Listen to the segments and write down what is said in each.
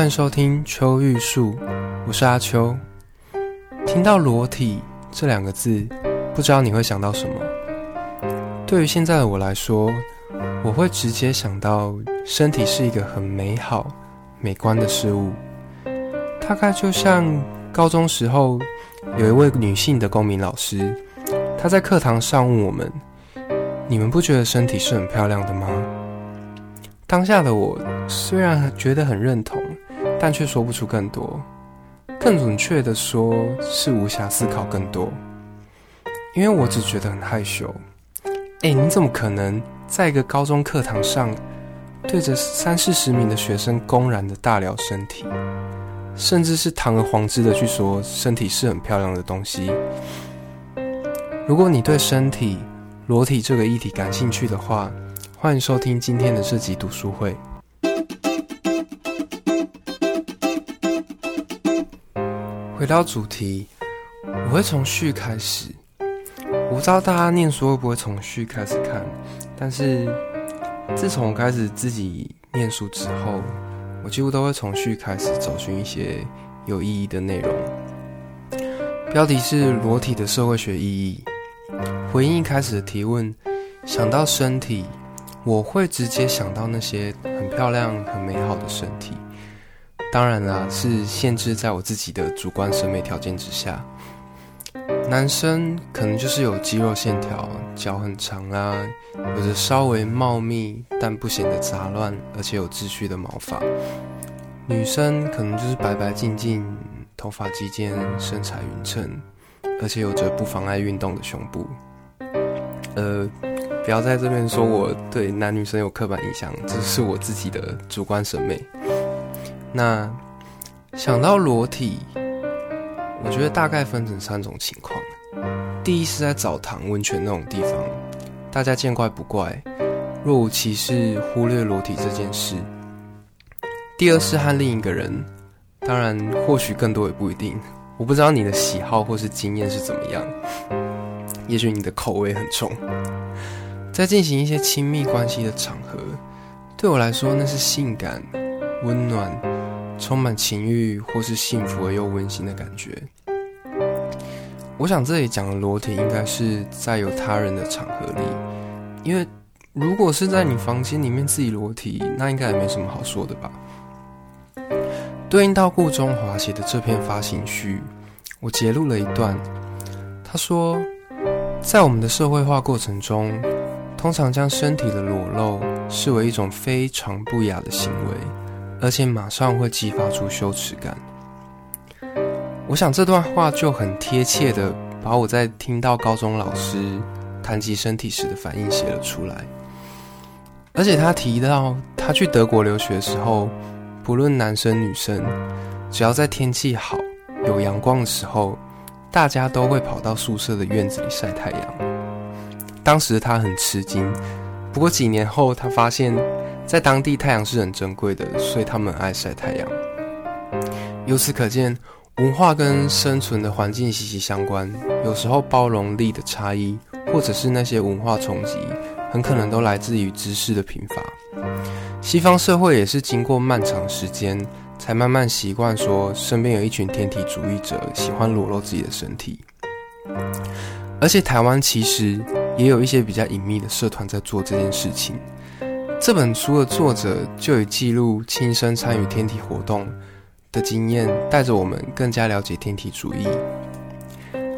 欢迎收听秋玉树，我是阿秋。听到“裸体”这两个字，不知道你会想到什么？对于现在的我来说，我会直接想到身体是一个很美好、美观的事物。大概就像高中时候有一位女性的公民老师，她在课堂上问我们：“你们不觉得身体是很漂亮的吗？”当下的我虽然觉得很认同。但却说不出更多，更准确的说是无暇思考更多，因为我只觉得很害羞。哎，你怎么可能在一个高中课堂上，对着三四十名的学生公然的大聊身体，甚至是堂而皇之的去说身体是很漂亮的东西？如果你对身体、裸体这个议题感兴趣的话，欢迎收听今天的这集读书会。回到主题，我会从序开始。我不知道大家念书会不会从序开始看，但是自从我开始自己念书之后，我几乎都会从序开始找寻一些有意义的内容。标题是“裸体的社会学意义”。回应一开始的提问，想到身体，我会直接想到那些很漂亮、很美好的身体。当然啦，是限制在我自己的主观审美条件之下。男生可能就是有肌肉线条，脚很长啊，有着稍微茂密但不显得杂乱，而且有秩序的毛发。女生可能就是白白净净，头发及肩，身材匀称，而且有着不妨碍运动的胸部。呃，不要在这边说我对男女生有刻板印象，这是我自己的主观审美。那想到裸体，我觉得大概分成三种情况。第一是在澡堂、温泉那种地方，大家见怪不怪，若无其事，忽略裸体这件事。第二是和另一个人，当然或许更多也不一定，我不知道你的喜好或是经验是怎么样，也许你的口味很重，在进行一些亲密关系的场合，对我来说那是性感、温暖。充满情欲或是幸福而又温馨的感觉。我想这里讲的裸体应该是在有他人的场合里，因为如果是在你房间里面自己裸体，那应该也没什么好说的吧。对应到顾中华写的这篇发行序，我截录了一段。他说，在我们的社会化过程中，通常将身体的裸露视为一种非常不雅的行为。而且马上会激发出羞耻感。我想这段话就很贴切的把我在听到高中老师谈及身体时的反应写了出来。而且他提到他去德国留学的时候，不论男生女生，只要在天气好、有阳光的时候，大家都会跑到宿舍的院子里晒太阳。当时他很吃惊，不过几年后他发现。在当地，太阳是很珍贵的，所以他们爱晒太阳。由此可见，文化跟生存的环境息息相关。有时候，包容力的差异，或者是那些文化冲击，很可能都来自于知识的贫乏。西方社会也是经过漫长时间，才慢慢习惯说身边有一群天体主义者，喜欢裸露自己的身体。而且，台湾其实也有一些比较隐秘的社团在做这件事情。这本书的作者就以记录亲身参与天体活动的经验，带着我们更加了解天体主义。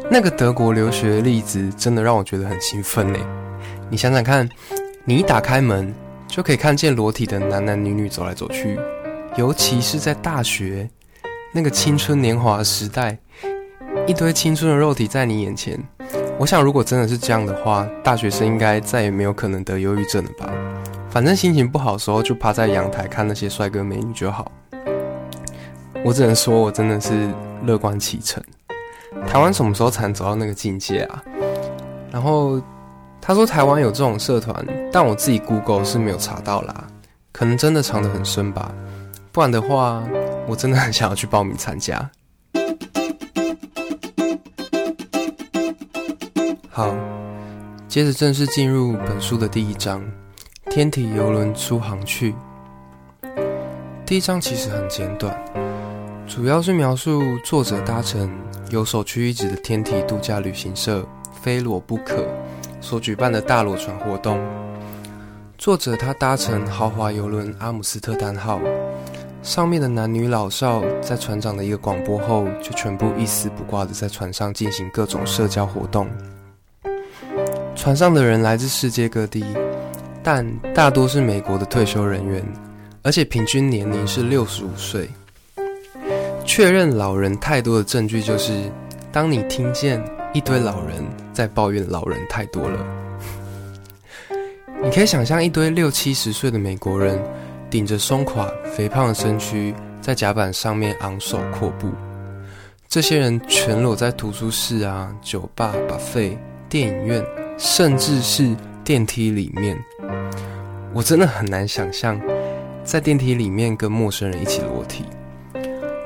那个德国留学的例子真的让我觉得很兴奋呢。你想想看，你一打开门就可以看见裸体的男男女女走来走去，尤其是在大学那个青春年华时代，一堆青春的肉体在你眼前。我想，如果真的是这样的话，大学生应该再也没有可能得忧郁症了吧。反正心情不好的时候，就趴在阳台看那些帅哥美女就好。我只能说，我真的是乐观其成。台湾什么时候才能走到那个境界啊？然后他说台湾有这种社团，但我自己 Google 是没有查到啦，可能真的藏得很深吧。不然的话，我真的很想要去报名参加。好，接着正式进入本书的第一章。天体邮轮出航去。第一章其实很简短，主要是描述作者搭乘由首屈一指的天体度假旅行社非裸不可所举办的大裸船活动。作者他搭乘豪华游轮阿姆斯特丹号，上面的男女老少在船长的一个广播后，就全部一丝不挂的在船上进行各种社交活动。船上的人来自世界各地，但大多是美国的退休人员。而且平均年龄是六十五岁。确认老人太多的证据就是，当你听见一堆老人在抱怨老人太多了。你可以想象一堆六七十岁的美国人，顶着松垮肥胖的身躯，在甲板上面昂首阔步。这些人全裸在图书室啊、酒吧、buffet、电影院，甚至是电梯里面。我真的很难想象。在电梯里面跟陌生人一起裸体，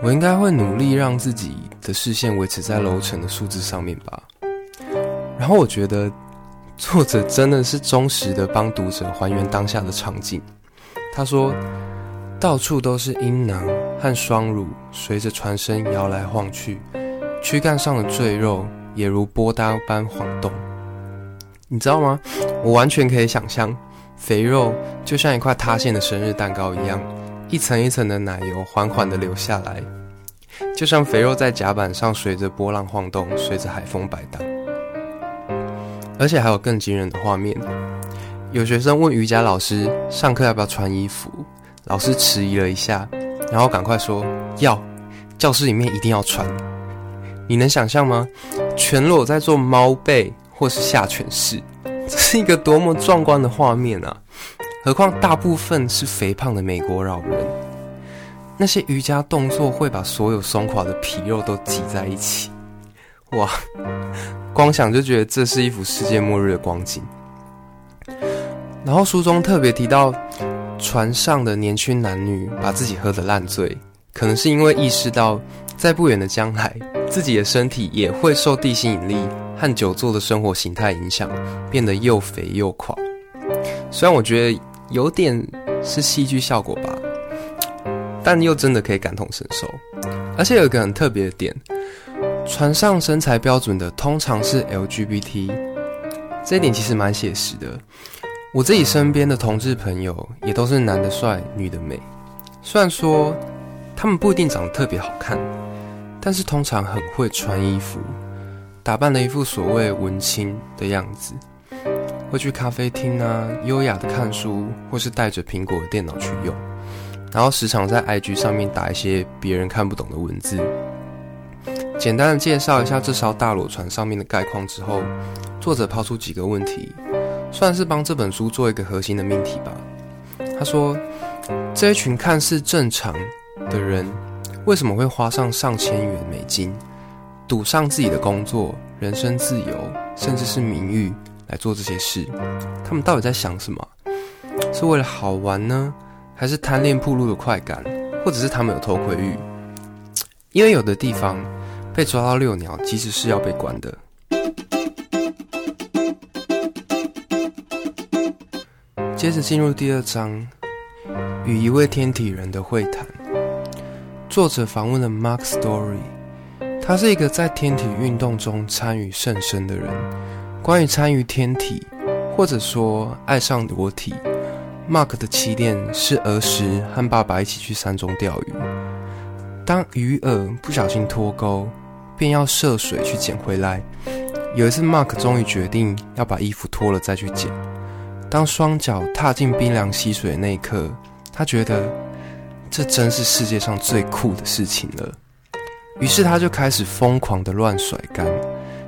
我应该会努力让自己的视线维持在楼层的数字上面吧。然后我觉得作者真的是忠实的帮读者还原当下的场景。他说，到处都是阴囊和双乳，随着船身摇来晃去，躯干上的赘肉也如波涛般晃动。你知道吗？我完全可以想象。肥肉就像一块塌陷的生日蛋糕一样，一层一层的奶油缓缓地流下来，就像肥肉在甲板上随着波浪晃动，随着海风摆荡。而且还有更惊人的画面：有学生问瑜伽老师上课要不要穿衣服，老师迟疑了一下，然后赶快说要，教室里面一定要穿。你能想象吗？全裸在做猫背或是下犬式。这是一个多么壮观的画面啊！何况大部分是肥胖的美国老人，那些瑜伽动作会把所有松垮的皮肉都挤在一起，哇！光想就觉得这是一幅世界末日的光景。然后书中特别提到，船上的年轻男女把自己喝得烂醉，可能是因为意识到在不远的将来，自己的身体也会受地心引力。和久坐的生活形态影响，变得又肥又垮。虽然我觉得有点是戏剧效果吧，但又真的可以感同身受。而且有一个很特别的点，船上身材标准的通常是 LGBT，这一点其实蛮写实的。我自己身边的同志朋友也都是男的帅，女的美。虽然说他们不一定长得特别好看，但是通常很会穿衣服。打扮了一副所谓文青的样子，会去咖啡厅啊，优雅的看书，或是带着苹果的电脑去用，然后时常在 IG 上面打一些别人看不懂的文字。简单的介绍一下这艘大裸船上面的概况之后，作者抛出几个问题，算是帮这本书做一个核心的命题吧。他说：“这一群看似正常的人，为什么会花上上千元美金？”赌上自己的工作、人身自由，甚至是名誉来做这些事，他们到底在想什么？是为了好玩呢，还是贪恋暴露的快感，或者是他们有偷窥欲？因为有的地方被抓到遛鸟，其实是要被关的。接着进入第二章，与一位天体人的会谈。作者访问了 Mark Story。他是一个在天体运动中参与甚深的人。关于参与天体，或者说爱上裸体，Mark 的起点是儿时和爸爸一起去山中钓鱼。当鱼饵不小心脱钩，便要涉水去捡回来。有一次，Mark 终于决定要把衣服脱了再去捡。当双脚踏进冰凉溪水的那一刻，他觉得这真是世界上最酷的事情了。于是他就开始疯狂的乱甩干，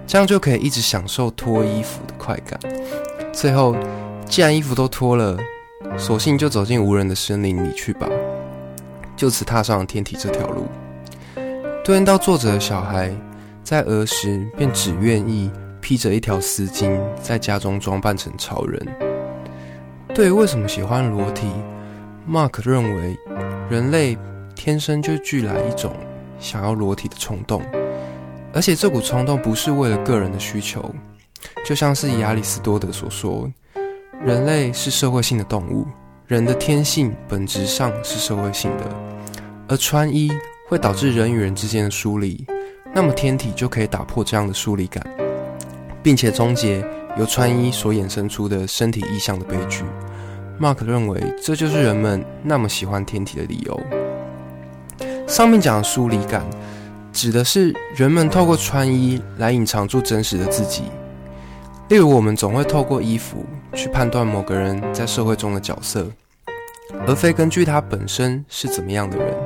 这样就可以一直享受脱衣服的快感。最后，既然衣服都脱了，索性就走进无人的森林里去吧。就此踏上了天体这条路。对应到作者的小孩，在儿时便只愿意披着一条丝巾，在家中装扮成超人。对于为什么喜欢裸体，Mark 认为人类天生就具来一种。想要裸体的冲动，而且这股冲动不是为了个人的需求，就像是亚里斯多德所说，人类是社会性的动物，人的天性本质上是社会性的，而穿衣会导致人与人之间的疏离，那么天体就可以打破这样的疏离感，并且终结由穿衣所衍生出的身体意象的悲剧。Mark 认为，这就是人们那么喜欢天体的理由。上面讲的疏离感，指的是人们透过穿衣来隐藏住真实的自己。例如，我们总会透过衣服去判断某个人在社会中的角色，而非根据他本身是怎么样的人。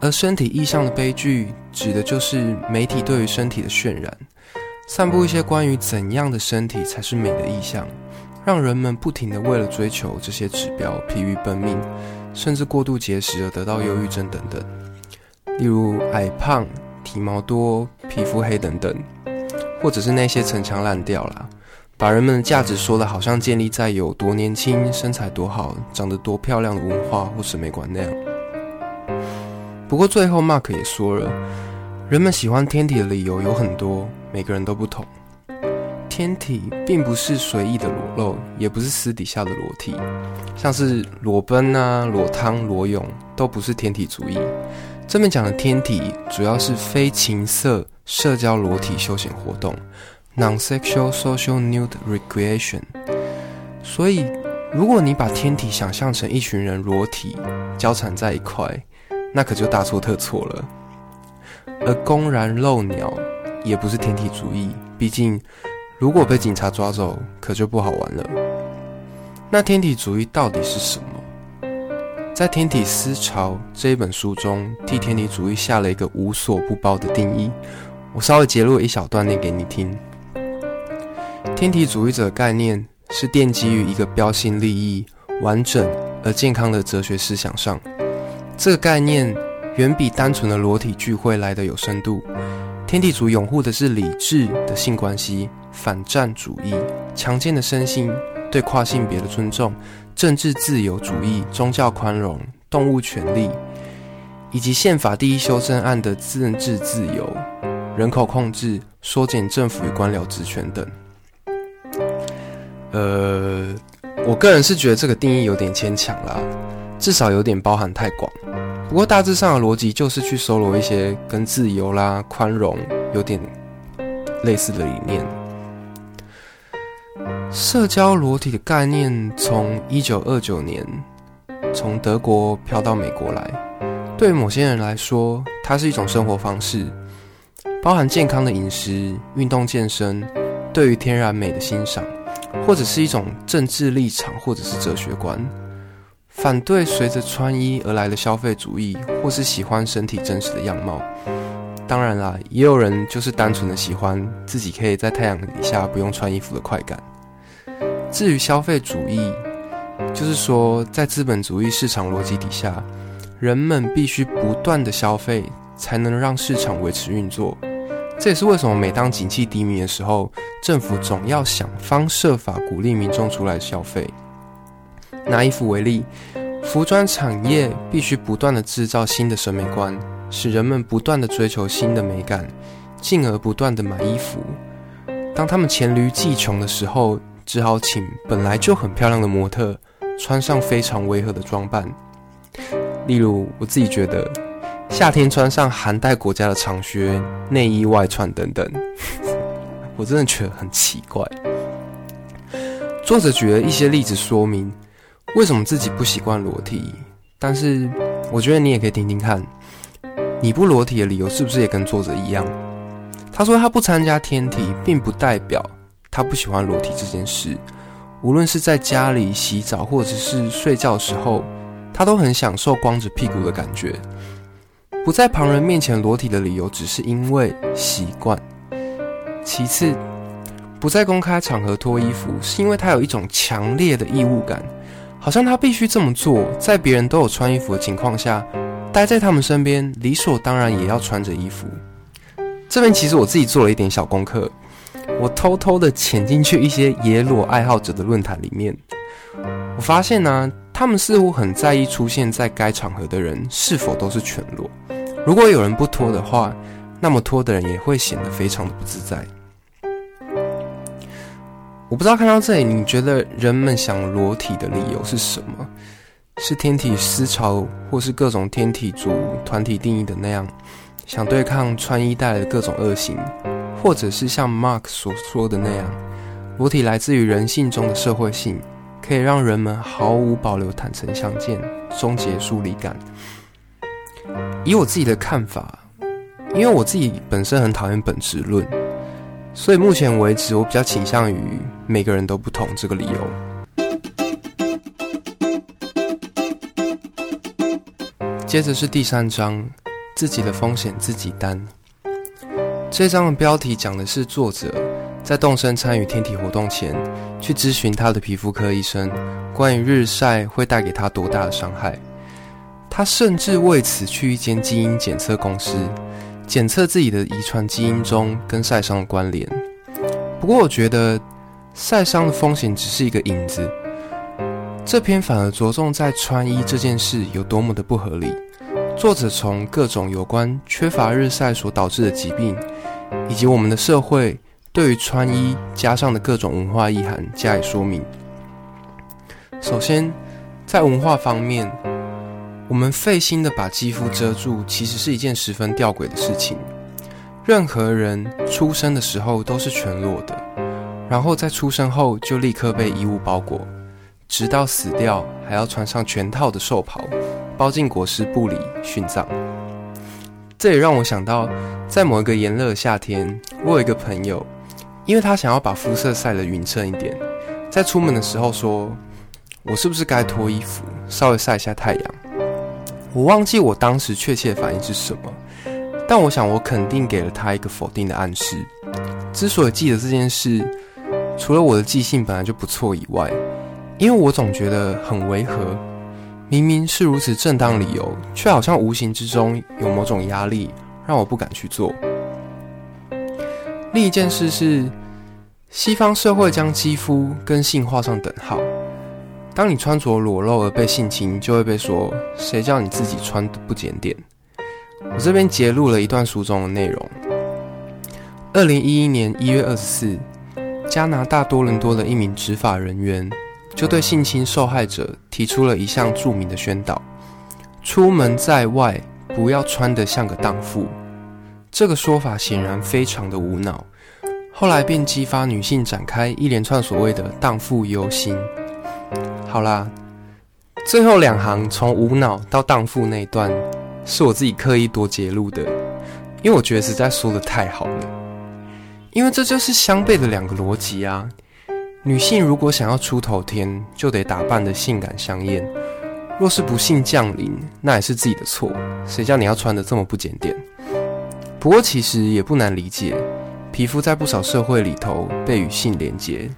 而身体意象的悲剧，指的就是媒体对于身体的渲染，散布一些关于怎样的身体才是美的意象，让人们不停地为了追求这些指标疲于奔命，甚至过度节食而得到忧郁症等等。例如矮胖、体毛多、皮肤黑等等。或者是那些陈腔滥调啦，把人们的价值说的好像建立在有多年轻、身材多好、长得多漂亮的文化或审美观那样。不过最后，Mark 也说了，人们喜欢天体的理由有很多，每个人都不同。天体并不是随意的裸露，也不是私底下的裸体，像是裸奔啊、裸汤、裸泳，都不是天体主义。这边讲的天体，主要是非情色。社交裸体休闲活动，non-sexual social nude recreation。所以，如果你把天体想象成一群人裸体交缠在一块，那可就大错特错了。而公然露鸟也不是天体主义，毕竟如果被警察抓走，可就不好玩了。那天体主义到底是什么？在《天体思潮》这一本书中，替天体主义下了一个无所不包的定义。我稍微截录一小段念给你听。天体主义者概念是奠基于一个标新立异、完整而健康的哲学思想上。这个概念远比单纯的裸体聚会来得有深度。天地主拥护的是理智的性关系、反战主义、强健的身心、对跨性别的尊重、政治自由主义、宗教宽容、动物权利，以及宪法第一修正案的政治自由。人口控制、缩减政府与官僚职权等。呃，我个人是觉得这个定义有点牵强啦，至少有点包含太广。不过大致上的逻辑就是去搜罗一些跟自由啦、宽容有点类似的理念。社交裸体的概念从一九二九年从德国飘到美国来，对于某些人来说，它是一种生活方式。包含健康的饮食、运动健身，对于天然美的欣赏，或者是一种政治立场，或者是哲学观，反对随着穿衣而来的消费主义，或是喜欢身体真实的样貌。当然啦，也有人就是单纯的喜欢自己可以在太阳底下不用穿衣服的快感。至于消费主义，就是说在资本主义市场逻辑底下，人们必须不断的消费，才能让市场维持运作。这也是为什么每当景气低迷的时候，政府总要想方设法鼓励民众出来消费。拿衣服为例，服装产业必须不断地制造新的审美观，使人们不断地追求新的美感，进而不断地买衣服。当他们黔驴技穷的时候，只好请本来就很漂亮的模特穿上非常违和的装扮。例如，我自己觉得。夏天穿上寒带国家的长靴、内衣外穿等等，我真的觉得很奇怪。作者举了一些例子说明为什么自己不习惯裸体，但是我觉得你也可以听听看，你不裸体的理由是不是也跟作者一样？他说他不参加天体，并不代表他不喜欢裸体这件事。无论是在家里洗澡，或者是睡觉的时候，他都很享受光着屁股的感觉。不在旁人面前裸体的理由，只是因为习惯。其次，不在公开场合脱衣服，是因为他有一种强烈的异物感，好像他必须这么做，在别人都有穿衣服的情况下，待在他们身边，理所当然也要穿着衣服。这边其实我自己做了一点小功课，我偷偷的潜进去一些野裸爱好者的论坛里面，我发现呢、他们似乎很在意出现在该场合的人是否都是全裸。如果有人不脱的话，那么脱的人也会显得非常的不自在。我不知道看到这里，你觉得人们想裸体的理由是什么？是天体思潮，或是各种天体组团体定义的那样，想对抗穿衣带来的各种恶行，或者是像 Mark 所说的那样，裸体来自于人性中的社会性，可以让人们毫无保留坦诚相见，终结疏离感。以我自己的看法，因为我自己本身很讨厌本质论，所以目前为止，我比较倾向于每个人都不同这个理由。接着是第三章，自己的风险自己担。这章的标题讲的是作者在动身参与天体活动前，去咨询他的皮肤科医生，关于日晒会带给他多大的伤害。他甚至为此去一间基因检测公司，检测自己的遗传基因中跟晒伤的关联。不过，我觉得晒伤的风险只是一个影子。这篇反而着重在穿衣这件事有多么的不合理。作者从各种有关缺乏日晒所导致的疾病，以及我们的社会对于穿衣加上的各种文化意涵加以说明。首先，在文化方面，我们费心的把肌肤遮住，其实是一件十分吊诡的事情。任何人出生的时候都是全裸的，然后在出生后就立刻被衣物包裹。直到死掉，还要穿上全套的寿袍，包进裹尸布里殉葬。这也让我想到，在某一个炎热的夏天，我有一个朋友，因为他想要把肤色晒得匀称一点，在出门的时候说：“我是不是该脱衣服，稍微晒一下太阳？”我忘记我当时确切反应是什么，但我想我肯定给了他一个否定的暗示。之所以记得这件事，除了我的记性本来就不错以外，因为我总觉得很违和，明明是如此正当理由，却好像无形之中有某种压力，让我不敢去做。另一件事是，西方社会将肌肤跟性画上等号。当你穿着裸露而被性侵，就会被说谁叫你自己穿得不检点。我这边截录了一段书中的内容。二零一一年一月二十四，加拿大多伦多的一名执法人员。就对性侵受害者提出了一项著名的宣导：出门在外不要穿得像个荡妇。这个说法显然非常的无脑，后来便激发女性展开一连串所谓的“荡妇忧心”。好啦，最后两行从无脑到荡妇那段是我自己刻意多截录的，因为我觉得实在说得太好了，因为这就是相悖的两个逻辑啊。女性如果想要出头天，就得打扮得性感香艳。若是不幸降临，那也是自己的错。谁叫你要穿得这么不检点？不过其实也不难理解，皮肤在不少社会里头被与性连结，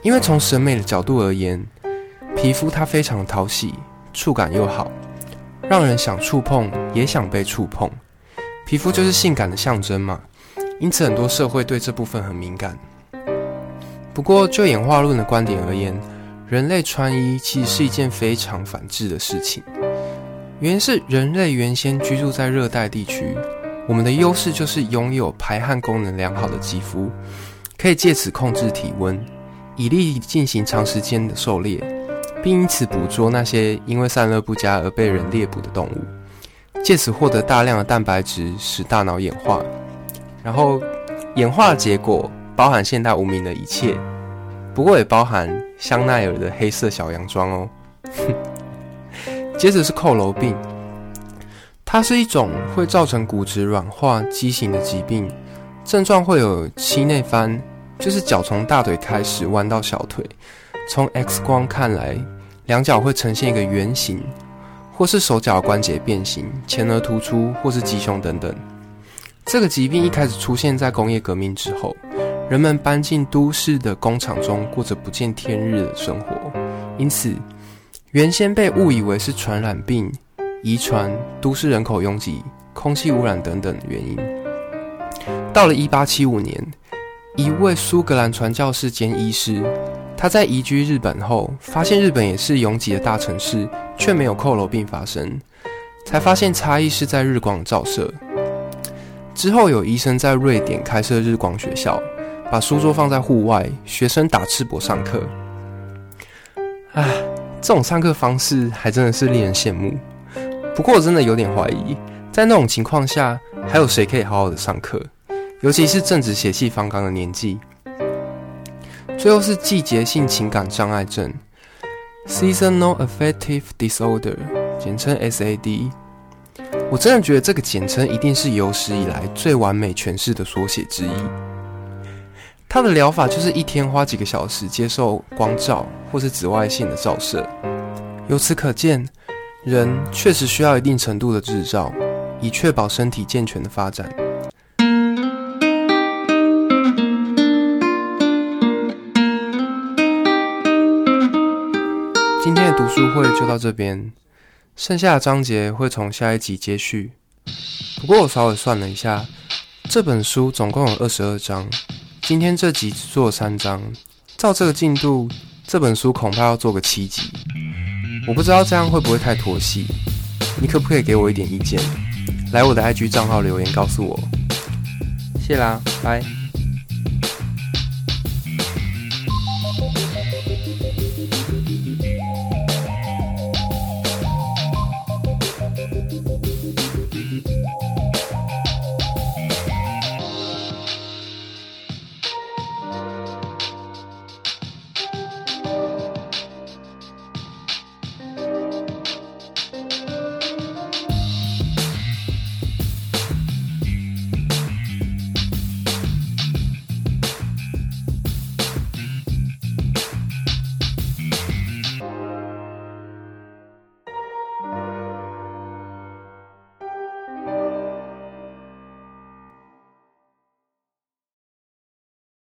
因为从审美的角度而言，皮肤它非常讨喜，触感又好，让人想触碰也想被触碰。皮肤就是性感的象征嘛，因此很多社会对这部分很敏感。不过，就演化论的观点而言，人类穿衣其实是一件非常反智的事情。原因是人类原先居住在热带地区，我们的优势就是拥有排汗功能良好的肌肤，可以借此控制体温，以利进行长时间的狩猎，并因此捕捉那些因为散热不佳而被人猎捕的动物，借此获得大量的蛋白质，使大脑演化。然后，演化的结果。包含现代无名的一切，不过也包含香奈儿的黑色小洋装哦。接着是佝僂病，它是一种会造成骨质软化、畸形的疾病，症状会有膝内翻，就是脚从大腿开始弯到小腿，从 X 光看来，两脚会呈现一个圆形，或是手脚关节变形、前额突出，或是鸡胸等等。这个疾病一开始出现在工业革命之后。人们搬进都市的工厂中，过着不见天日的生活，因此原先被误以为是传染病、遗传、都市人口拥挤、空气污染等等原因。到了1875年，一位苏格兰传教士兼医师，他在移居日本后，发现日本也是拥挤的大城市，却没有佝僂病发生，才发现差异是在日光照射。之后有医生在瑞典开设日光学校。把书桌放在户外，学生打赤膊上课。唉，这种上课方式还真的是令人羡慕。不过我真的有点怀疑，在那种情况下，还有谁可以好好的上课？尤其是正值血气方刚的年纪。最后是季节性情感障碍症 （Seasonal Affective Disorder），简称 SAD。我真的觉得这个简称一定是有史以来最完美诠释的缩写之一。它的疗法就是一天花几个小时接受光照或是紫外线的照射。由此可见，人确实需要一定程度的日照，以确保身体健全的发展。今天的读书会就到这边，剩下的章节会从下一集接续。不过我稍微算了一下，这本书总共有二十二章，今天这集只做了三章，照这个进度，这本书恐怕要做个七集。我不知道这样会不会太拖戏，你可不可以给我一点意见？来我的 IG 账号留言告诉我。谢啦，拜。